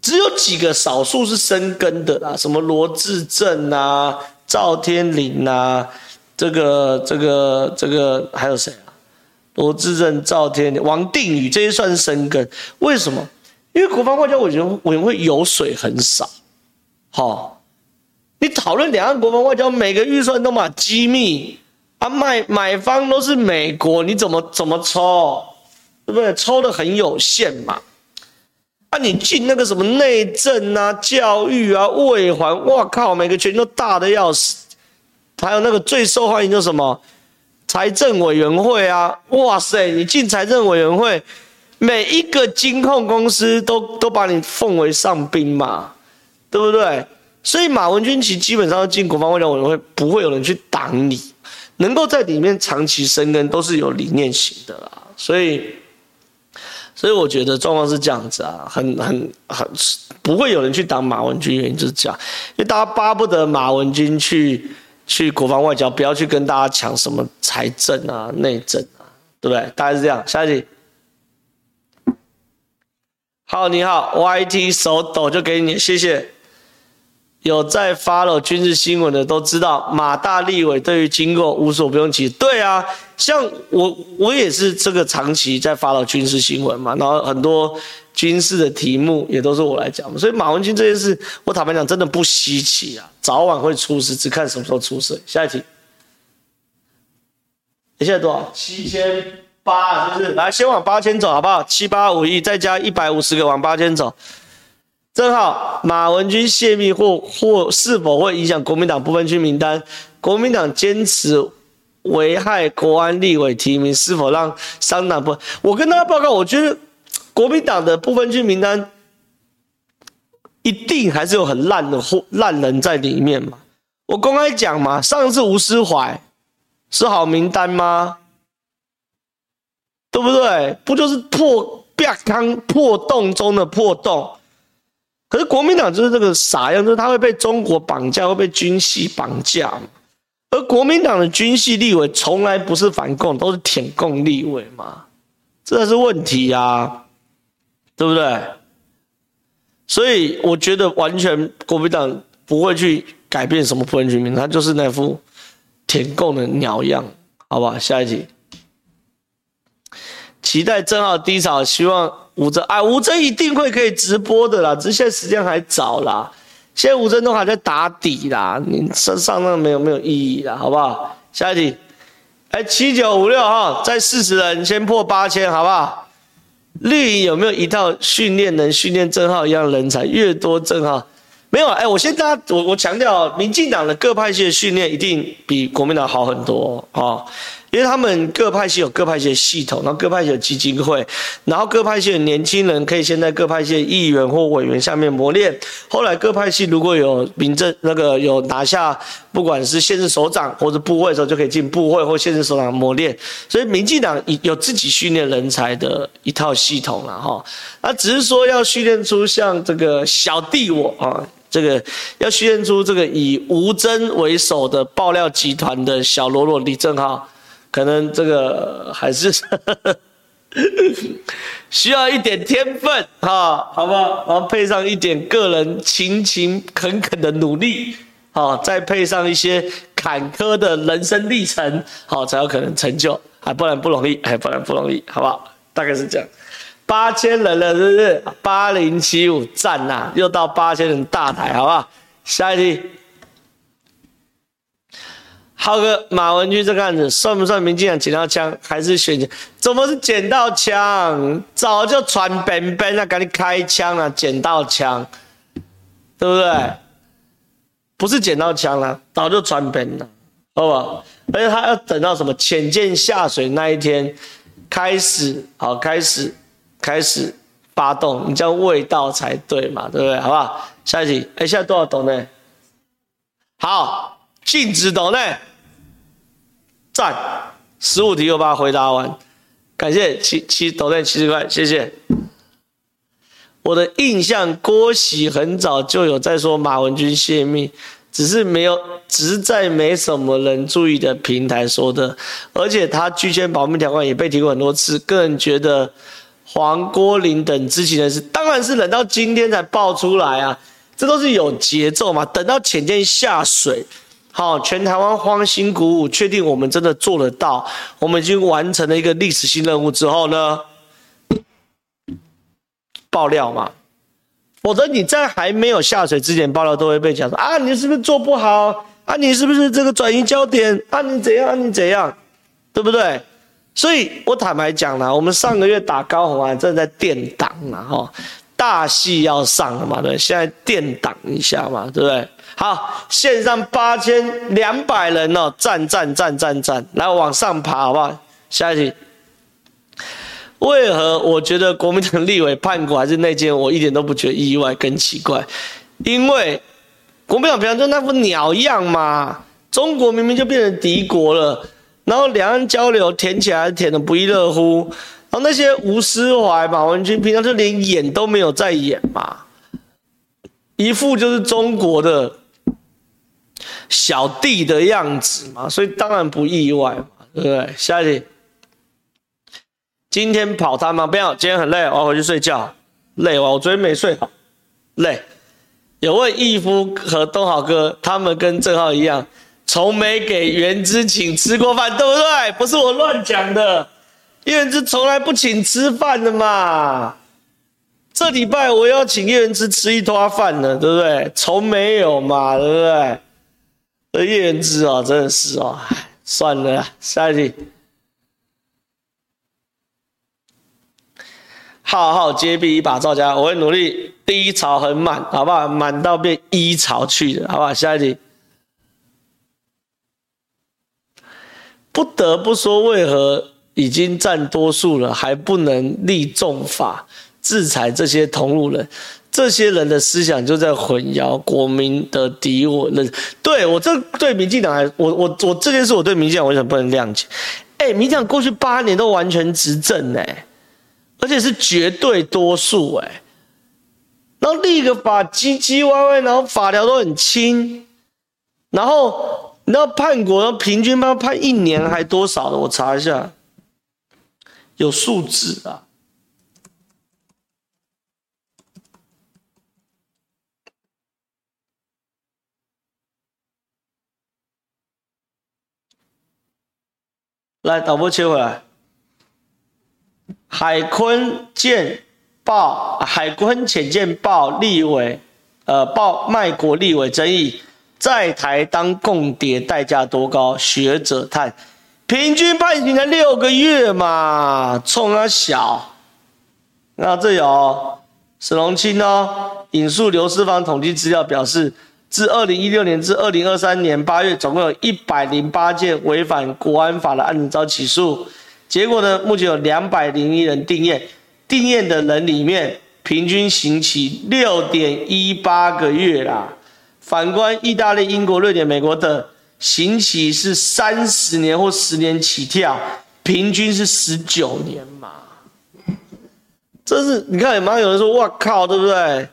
只有几个少数是生根的啦，什么罗志正啊、赵天麟啊。这个这个这个还有谁啊？罗志正、赵天林、王定宇这些算是深耕。为什么？因为国防外交委员委员会油水很少。好、你讨论两岸国防外交，每个预算都嘛机密啊，买买方都是美国，你怎么怎么抽？对不对？抽的很有限嘛。啊，你进那个什么内政啊、教育啊、卫环，哇靠，每个权都大的要死。还有那个最受欢迎的什么财政委员会啊？哇塞，你进财政委员会，每一个金控公司都都把你奉为上宾嘛，对不对？所以马文君其实基本上进国防外交委员会，不会有人去挡你，能够在里面长期生根，都是有理念型的啦。所以，所以我觉得状况是这样子啊，很很很不会有人去挡马文君，原因就是这样，因为大家巴不得马文君去。去国防外交，不要去跟大家抢什么财政啊、内政啊，对不对？大概是这样。下一题。好，你好，YT 手抖就给你，谢谢。有在 follow 军事新闻的都知道，马大立委对于经过无所不用其极。对啊，像我，我也是这个长期在 follow 军事新闻嘛，然后很多。军事的题目也都是我来讲嘛，所以马文君这件事，我坦白讲真的不稀奇啊，早晚会出事，只看什么时候出事。下一题，你现在多少？七千八，是不是？来，先往八千走，好不好？七八五一，再加一百五十个往八千走。正好，马文君泄密或或是否会影响国民党不分区名单？国民党坚持危害国安立委提名，是否让商党不？我跟大家报告，我觉得。国民党的不分区名单一定还是有很烂的货烂人在里面嘛？我公开讲嘛，上次吴思怀是好名单吗？对不对？不就是破壁坑破洞中的破洞？可是国民党就是这个傻样，就是他会被中国绑架，会被军系绑架。而国民党的军系立委从来不是反共，都是舔共立委嘛，这才是问题啊。对不对？所以我觉得完全国民党不会去改变什么不分区名，他就是那副舔共的鸟样，好吧？下一题，期待正浩低潮，希望吴峥哎，吴峥一定会可以直播的啦，只是现在时间还早啦，现在吴峥都还在打底啦，你上上那没有没有意义啦，好不好？下一题，哎，七九五六哈，在四十人先破八千，好不好？绿营有没有一套训练能训练正皓一样人才？越多正皓没有？哎，我先大家我我强调，民进党的各派系的训练一定比国民党好很多啊。因为他们各派系有各派系的系统，然后各派系有基金会，然后各派系的年轻人可以先在各派系的议员或委员下面磨练，后来各派系如果有民政那个有拿下，不管是县市首长或者部会的时候，就可以进部会或县市首长磨练。所以民进党有自己训练人才的一套系统了哈，那只是说要训练出像这个小弟我啊，这个要训练出这个以吴峥为首的爆料集团的小喽啰李正浩。可能这个还是 需要一点天分哈，好不好？然后配上一点个人勤勤恳恳的努力，好，再配上一些坎坷的人生历程，好，才有可能成就，啊不然不容易，还不然不容易，好不好？大概是这样。八千人了，是不是？八零七五赞呐，又到八千人大台，好不好？下一题。浩哥，马文君这个案子算不算民进党捡到枪，还是选举？怎么是捡到枪？早就传本本了，赶紧开枪了，捡到枪，对不对？不是捡到枪了，早就传本了，好不好？而且他要等到什么潜舰下水那一天开始，好，开始，开始发动，你这样味道才对嘛，对不对？好不好？下一题，哎，现在多少懂呢？好，禁止斗内。赞，十五题我把它回答完，感谢七七斗内七十块，谢谢。我的印象，郭喜很早就有在说马文君泄密，只是没有，只是在没什么人注意的平台说的，而且他拒签保密条款也被提过很多次。个人觉得黄郭林等知情人士，当然是等到今天才爆出来啊，这都是有节奏嘛，等到潜舰下水。好，全台湾欢欣鼓舞，确定我们真的做得到，我们已经完成了一个历史性任务之后呢，爆料嘛，否则你在还没有下水之前爆料都会被讲说啊，你是不是做不好啊？你是不是这个转移焦点啊？你怎样？你怎样？对不对？所以我坦白讲啦，我们上个月打高虹啊，正在垫档了哈，大戏要上了嘛，对，现在垫档一下嘛，对不对？好，线上八千两百人哦，赞赞赞赞赞，来往上爬好不好？下一题，为何我觉得国民党立委叛国还是内奸，我一点都不觉得意外跟奇怪，因为国民党平常就那副鸟样嘛，中国明明就变成敌国了，然后两岸交流舔起来舔的不亦乐乎，然后那些吴思怀、马文君平常就连演都没有在演嘛，一副就是中国的。小弟的样子嘛，所以当然不意外嘛，对不对？下一题，今天跑摊吗？不要，今天很累，我要回去睡觉。累哇，我昨天没睡好，累。有位义夫和东豪哥，他们跟正浩一样，从没给元之请吃过饭，对不对？不是我乱讲的，叶元之从来不请吃饭的嘛。这礼拜我要请叶元之吃一坨饭呢，对不对？从没有嘛，对不对？叶元之哦，真的是哦，算了，下一题。浩浩接臂一把造家，我会努力。低潮很满，好不好？满到变一潮去，好不好？下一题。不得不说，为何已经占多数了，还不能立重法制裁这些同路人？这些人的思想就在混淆国民的敌我认，对我这对民进党来，我我我这件事我对民进党为什么不能谅解？哎，民进党过去八年都完全执政哎，而且是绝对多数哎，然后立个法唧唧歪歪，然后法条都很轻，然后你知道叛国，平均判判一年还多少的？我查一下，有数字啊。来，导播切回来。海坤舰报，海坤潜舰报立委，呃，报卖国立委争议，在台当共谍代价多高？学者叹，平均判刑才六个月嘛，冲他小。那这有沈荣钦哦，引述刘世芳统计资料表示。自二零一六年至二零二三年八月，总共有一百零八件违反国安法的案子遭起诉。结果呢，目前有两百零一人定谳，定谳的人里面，平均刑期六点一八个月啦。反观意大利、英国、瑞典、美国等，刑期是三十年或十年起跳，平均是十九年嘛。这是你看，马上有人说：“哇靠，对不对？”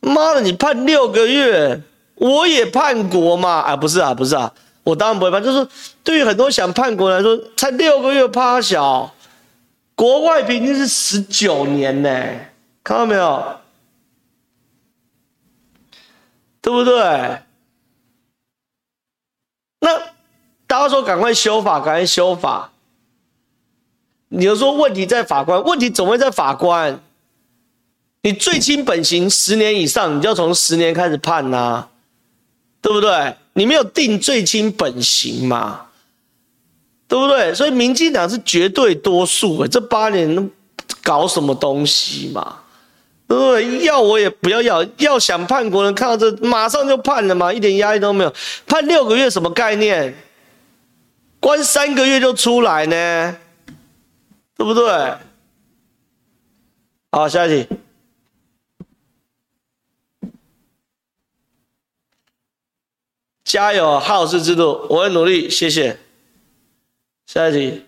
妈的，你判六个月，我也叛国嘛？啊，不是啊，不是啊，我当然不会判。就是对于很多想叛国来说，才六个月，怕小，国外平均是十九年呢，看到没有？对不对？那大家说赶快修法，赶快修法。你就说问题在法官，问题总会在法官。你最轻本刑十年以上，你就要从十年开始判呐、对不对？你没有定最轻本刑嘛，对不对？所以民进党是绝对多数，这八年搞什么东西嘛？对不对？要我也不要要，要想判国人看到这马上就判了嘛，一点压力都没有。判六个月什么概念？关三个月就出来呢，对不对？好，下一题。加油，好事之路，我会努力，谢谢。下一题，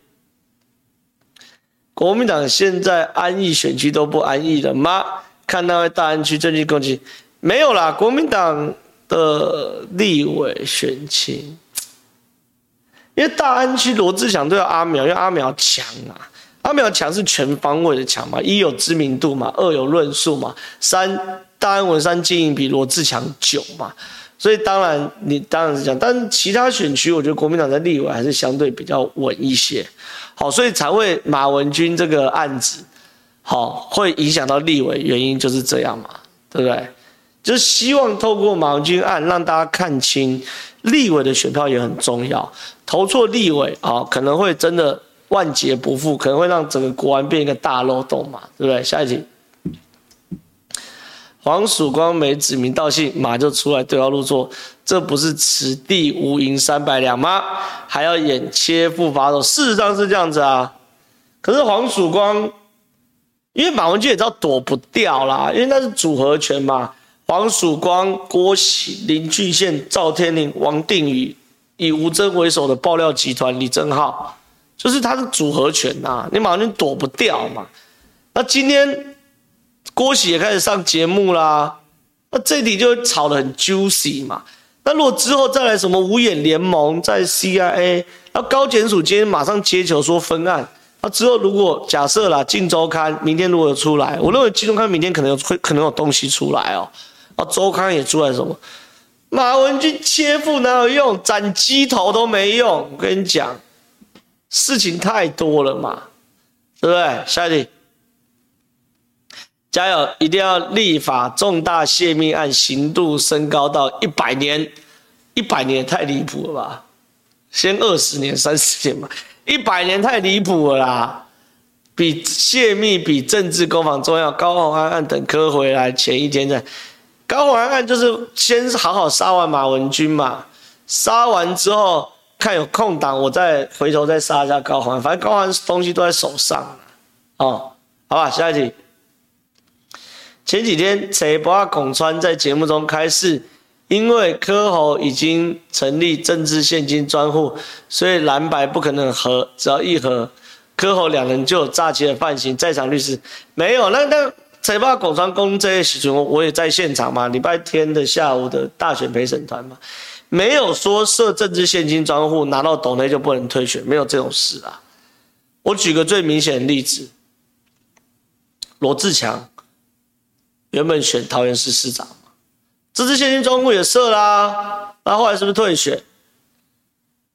国民党现在安逸选区都不安逸了吗？看那位大安区政绩攻击，没有啦，国民党的立委选情，因为大安区罗智强对阿苗，因为阿苗强啊，阿苗强是全方位的强嘛，一有知名度嘛，二有论述嘛，三大安文山经营比罗志强久嘛。所以当然，你当然是讲，但其他选区，我觉得国民党在立委还是相对比较稳一些。好，所以才会马文君这个案子，好，会影响到立委，原因就是这样嘛，对不对？就希望透过马文君案，让大家看清立委的选票也很重要。投错立委啊，可能会真的万劫不复，可能会让整个国安变一个大漏洞嘛，对不对？下一题。黄曙光没指名道姓，马就出来对号入座，这不是此地无银三百两吗？还要演切腹法手，事实上是这样子啊。可是黄曙光，因为马文君也知道躲不掉啦，因为那是组合拳嘛。黄曙光、郭喜、林俊宪、赵天麟、王定宇，以吴峥为首的爆料集团李正浩，就是他是组合拳呐，你马文君躲不掉嘛。那今天。郭喜也开始上节目啦，那这题就炒得很 juicy 嘛。那如果之后再来什么五眼联盟在 CIA，那高检署今天马上接球说分案，那之后如果假设啦，镜周刊明天如果有出来，我认为镜周刊明天可能有会可能有东西出来哦。啊，周刊也出来什么？马文君切腹哪有用？斩鸡头都没用。我跟你讲，事情太多了嘛，对不对？下一题。加油！一定要立法，重大泄密案刑度升高到一百年，一百年也太离谱了吧？先二十年、三十年嘛，一百年太离谱了啦！比泄密、比政治攻防重要。高虹安案等科回来前一天在，高虹安案就是先好好杀完马文君嘛，杀完之后看有空档，我再回头再杀一下高虹安，反正高虹安东西都在手上哦，好吧，下一题。前几天，陈伯孔川在节目中开示，因为柯侯已经成立政治献金专户，所以蓝白不可能合，只要一合，柯侯两人就有诈欺的犯行。在场律师没有，那那陈伯孔川公这些事情，我也在现场嘛，礼拜天的下午的大选陪审团嘛，没有说设政治献金专户拿到斗内就不能退选，没有这种事啊。我举个最明显的例子，罗志强。原本选桃园市市长，这次现金专户也设啦，那后来是不是退选？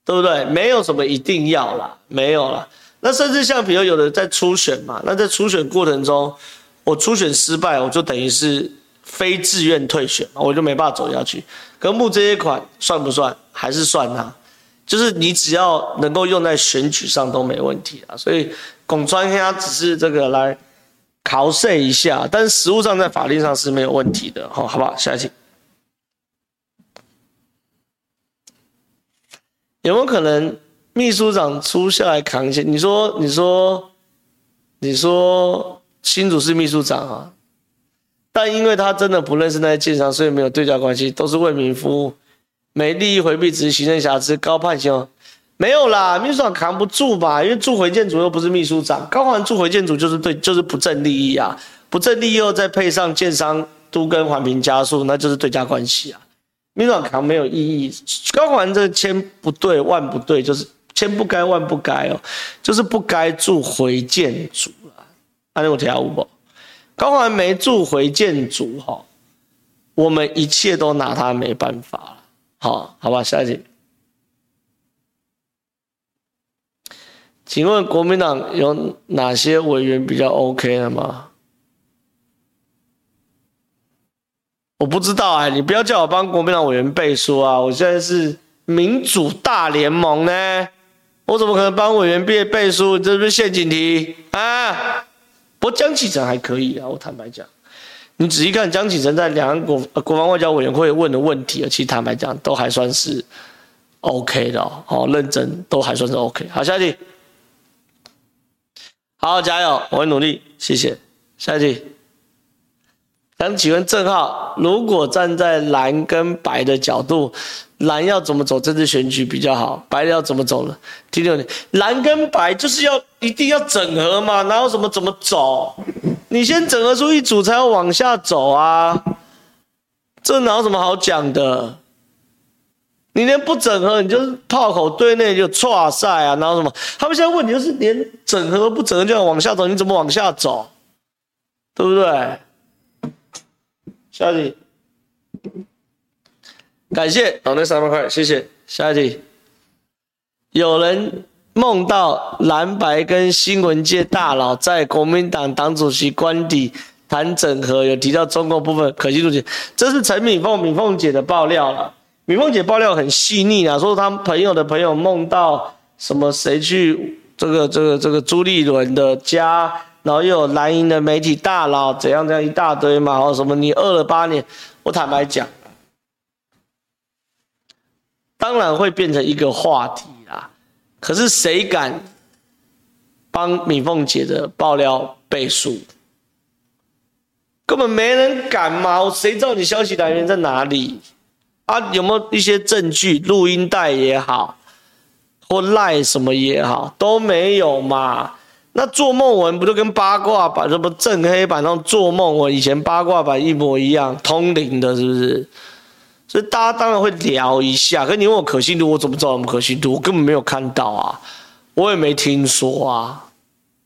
对不对？没有什么一定要啦，没有啦。那甚至像比如有的在初选嘛，那在初选过程中，我初选失败，我就等于是非自愿退选嘛，我就没办法走下去。可募这些款算不算？还是算啊？就是你只要能够用在选举上都没问题啊。所以龚川他只是这个来。考试一下，但是实务上在法律上是没有问题的，好，好不好？下一题，有没有可能秘书长出下来扛一些？你说，你说，你说新主是秘书长啊，但因为他真的不认识那些建商，所以没有对价关系，都是为民服务，没利益回避，只是行政瑕疵，高判刑。没有啦，秘书长扛不住吧？因为住回建组又不是秘书长，高环住回建组就是对，就是不正利益啊，不正利益又再配上建商都跟环评加速，那就是对家关系啊。秘书长扛没有意义，高环这千不对万不对，就是千不该万不该哦，就是不该住回建组啊。那你有听有无？高虹安没住回建组哈，我们一切都拿他没办法了。好，好吧，下一题。请问国民党有哪些委员比较 OK 的吗？我不知道哎，你不要叫我帮国民党委员背书啊！我现在是民主大联盟呢，我怎么可能帮委员背背书？这是不是陷阱题啊？不过江启臣还可以啊，我坦白讲，你仔细看江启臣在两岸国国防外交委员会问的问题啊，其实坦白讲都还算是 OK 的哦，好认真都还算是 OK。好，下一题。好好，加油！我会努力，谢谢。下一题，想请问郑浩，如果站在蓝跟白的角度，蓝要怎么走政治选举比较好？白的要怎么走呢？第六点，蓝跟白就是要一定要整合嘛，哪有什么怎么走？你先整合出一组，才要往下走啊！这哪有什么好讲的？你连不整合，你就是炮口对内就挫赛啊！然后什么？他们现在问题就是连整合不整合就要往下走，你怎么往下走？对不对？下一题，感谢老内三万块，谢谢。下一题，有人梦到蓝白跟新闻界大佬在国民党党主席官邸谈整合，有提到中共部分可信度解，这是陈敏凤、敏凤姐的爆料了。敏凤姐爆料很细腻啊，说他们朋友的朋友梦到什么谁去这个这个这个朱立伦的家，然后又有蓝营的媒体大佬怎样怎样一大堆嘛，然后什么你饿了八年，我坦白讲，当然会变成一个话题啦。可是谁敢帮敏凤姐的爆料背书？根本没人敢嘛，谁知道你消息来源在哪里？啊，有没有一些证据？录音带也好，或赖什么也好，都没有嘛？那做梦文不就跟八卦版什么正黑板那种做梦文，以前八卦版一模一样，通灵的，是不是？所以大家当然会聊一下。可你问我可信度，我怎么知道有没有可信度？我根本没有看到啊，我也没听说啊，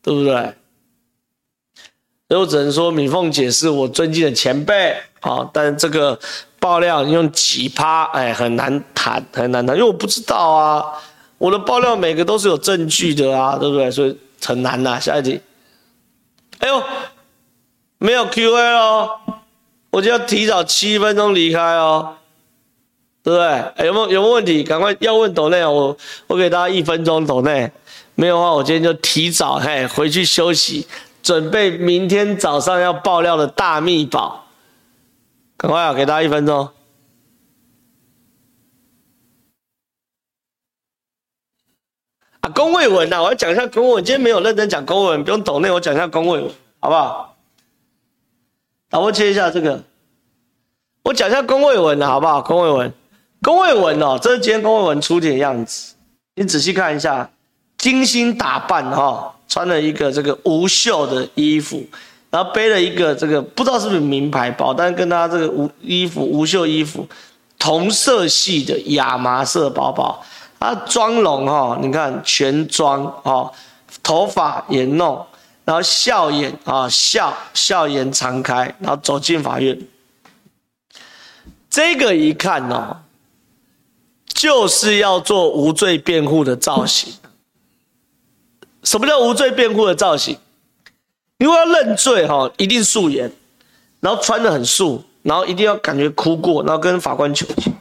对不对？所以我只能说，敏凤姐是我尊敬的前辈啊，但这个。爆料用奇葩？哎，很难谈，很难谈，因为我不知道啊。我的爆料每个都是有证据的啊，对不对？所以很难呐、啊。下一题，哎呦，没有 Q&A 哦，我就要提早七分钟离开哦，对不对？哎，有没有有没有问题？赶快要问抖内，我我给大家一分钟抖内，没有的话，我今天就提早嘿回去休息，准备明天早上要爆料的大秘宝。赶快啊！给大家一分钟。啊，公卫文呐，我要讲一下公卫文。今天没有认真讲公卫文，不用抖内，我讲一下公卫文，好不好？导播切一下这个，我讲一下公卫文的好不好？公卫文，公卫文哦，这是今天公卫文出点样子，你仔细看一下，精心打扮哈、哦，穿了一个这个无袖的衣服。然后背了一个这个不知道是不是名牌包，但是跟他这个无衣服无袖衣服同色系的亚麻色包包，他妆容哈，你看全妆哈，头发也弄，然后笑颜啊笑笑颜常开，然后走进法院，这个一看哦，就是要做无罪辩护的造型。什么叫无罪辩护的造型？因为要认罪哈，一定素颜，然后穿的很素，然后一定要感觉哭过，然后跟法官求情。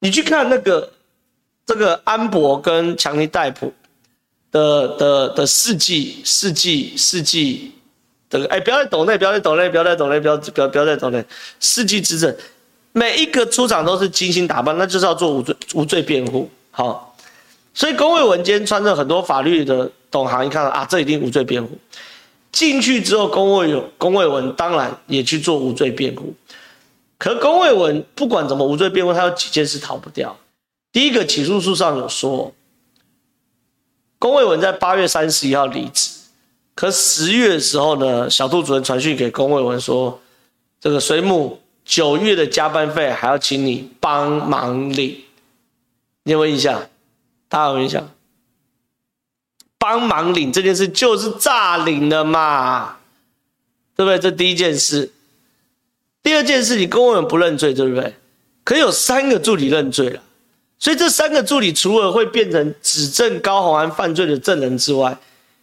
你去看那个这个安博跟强尼戴普的的的事迹事迹事迹的，哎，不要再抖内，不要再抖内，不要再抖内，不要不要不要再抖内。事迹之证，每一个出场都是精心打扮，那就是要做无罪无罪辩护。好，所以公卫文今天穿着很多法律的懂行，一看啊，这一定无罪辩护。进去之后，公卫有公卫文当然也去做无罪辩护。可公卫文不管怎么无罪辩护，他有几件事逃不掉。第一个起诉书上有说，公卫文在八月三十一号离职，可十月的时候呢，小兔主任传讯给公卫文说，这个水母九月的加班费还要请你帮忙领。你有没有印象？大家有印象？帮忙领这件事，就是诈领了嘛，对不对？这第一件事。第二件事，你公务员不认罪，对不对？可有三个助理认罪了，所以这三个助理除了会变成指证高虹安犯罪的证人之外，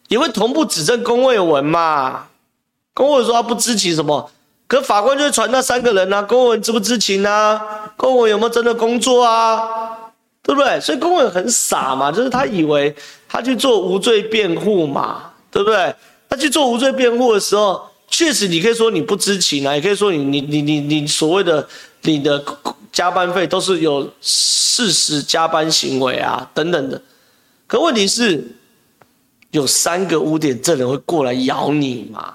也会同步指证龚卫文嘛。龚卫说他不知情什么，可法官就会传那三个人啊，龚卫文知不知情啊？龚卫文有没有真的工作啊？对不对？所以龚卫文很傻嘛，就是他以为他去做无罪辩护嘛，对不对？他去做无罪辩护的时候，确实你可以说你不知情啊，也可以说你你你你你所谓的你的加班费都是有事实加班行为啊等等的。可问题是，有三个污点证人会过来咬你嘛？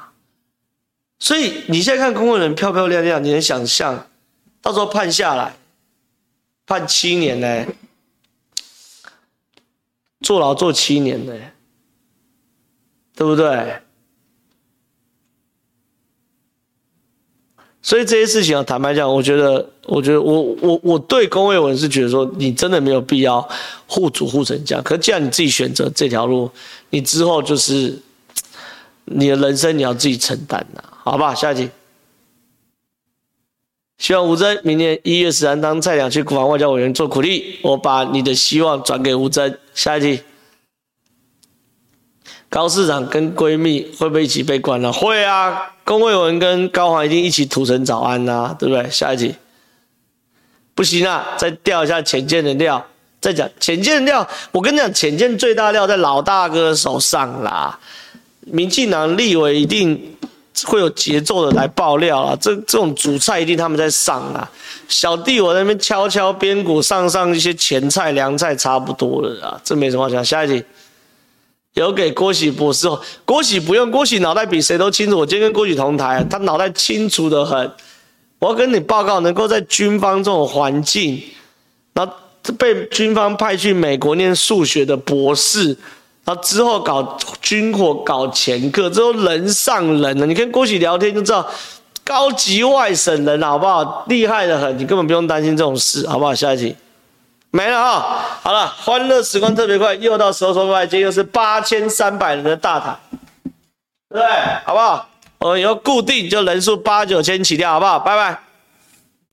所以你现在看龚卫文漂漂亮亮，你能想象到时候判下来判七年呢？坐牢坐七年呢，对不对？所以这些事情啊，坦白讲，我觉得，我觉得我，我我我对龚卫文是觉得说，你真的没有必要护主护成这样。可既然你自己选择这条路，你之后就是你的人生，你要自己承担的，好吧？下一题。希望吴峥明年一月十三当菜鸟去国防外交委员做苦力，我把你的希望转给吴峥。下一题，高市长跟闺蜜会不会一起被关了？会啊，龚卫文跟高虹一定一起土城早安呐、啊，对不对？下一题，不行啊，再调一下浅见的料，再讲浅见的料。我跟你讲，浅见最大料在老大哥手上啦，民进党立委一定。会有节奏的来爆料啊，这这种主菜一定他们在上啊，小弟我在那边敲敲边鼓上上一些前菜凉菜差不多了啊，这没什么好讲。下一题，有给郭喜博士，郭喜不用，郭喜脑袋比谁都清楚。我今天跟郭喜同台，他脑袋清楚得很。我要跟你报告，能够在军方这种环境，然后被军方派去美国念数学的博士。然后之后搞军火、搞掮客，之后人上人了。你跟郭喜聊天就知道，高级外省人好不好？厉害得很，你根本不用担心这种事，好不好？下一题，没了啊、哦！好了，欢乐时光特别快，又到时候说拜拜，今天又是八千三百人的大台，对不对？好不好？我们以后固定就人数八九千起跳，好不好？拜拜。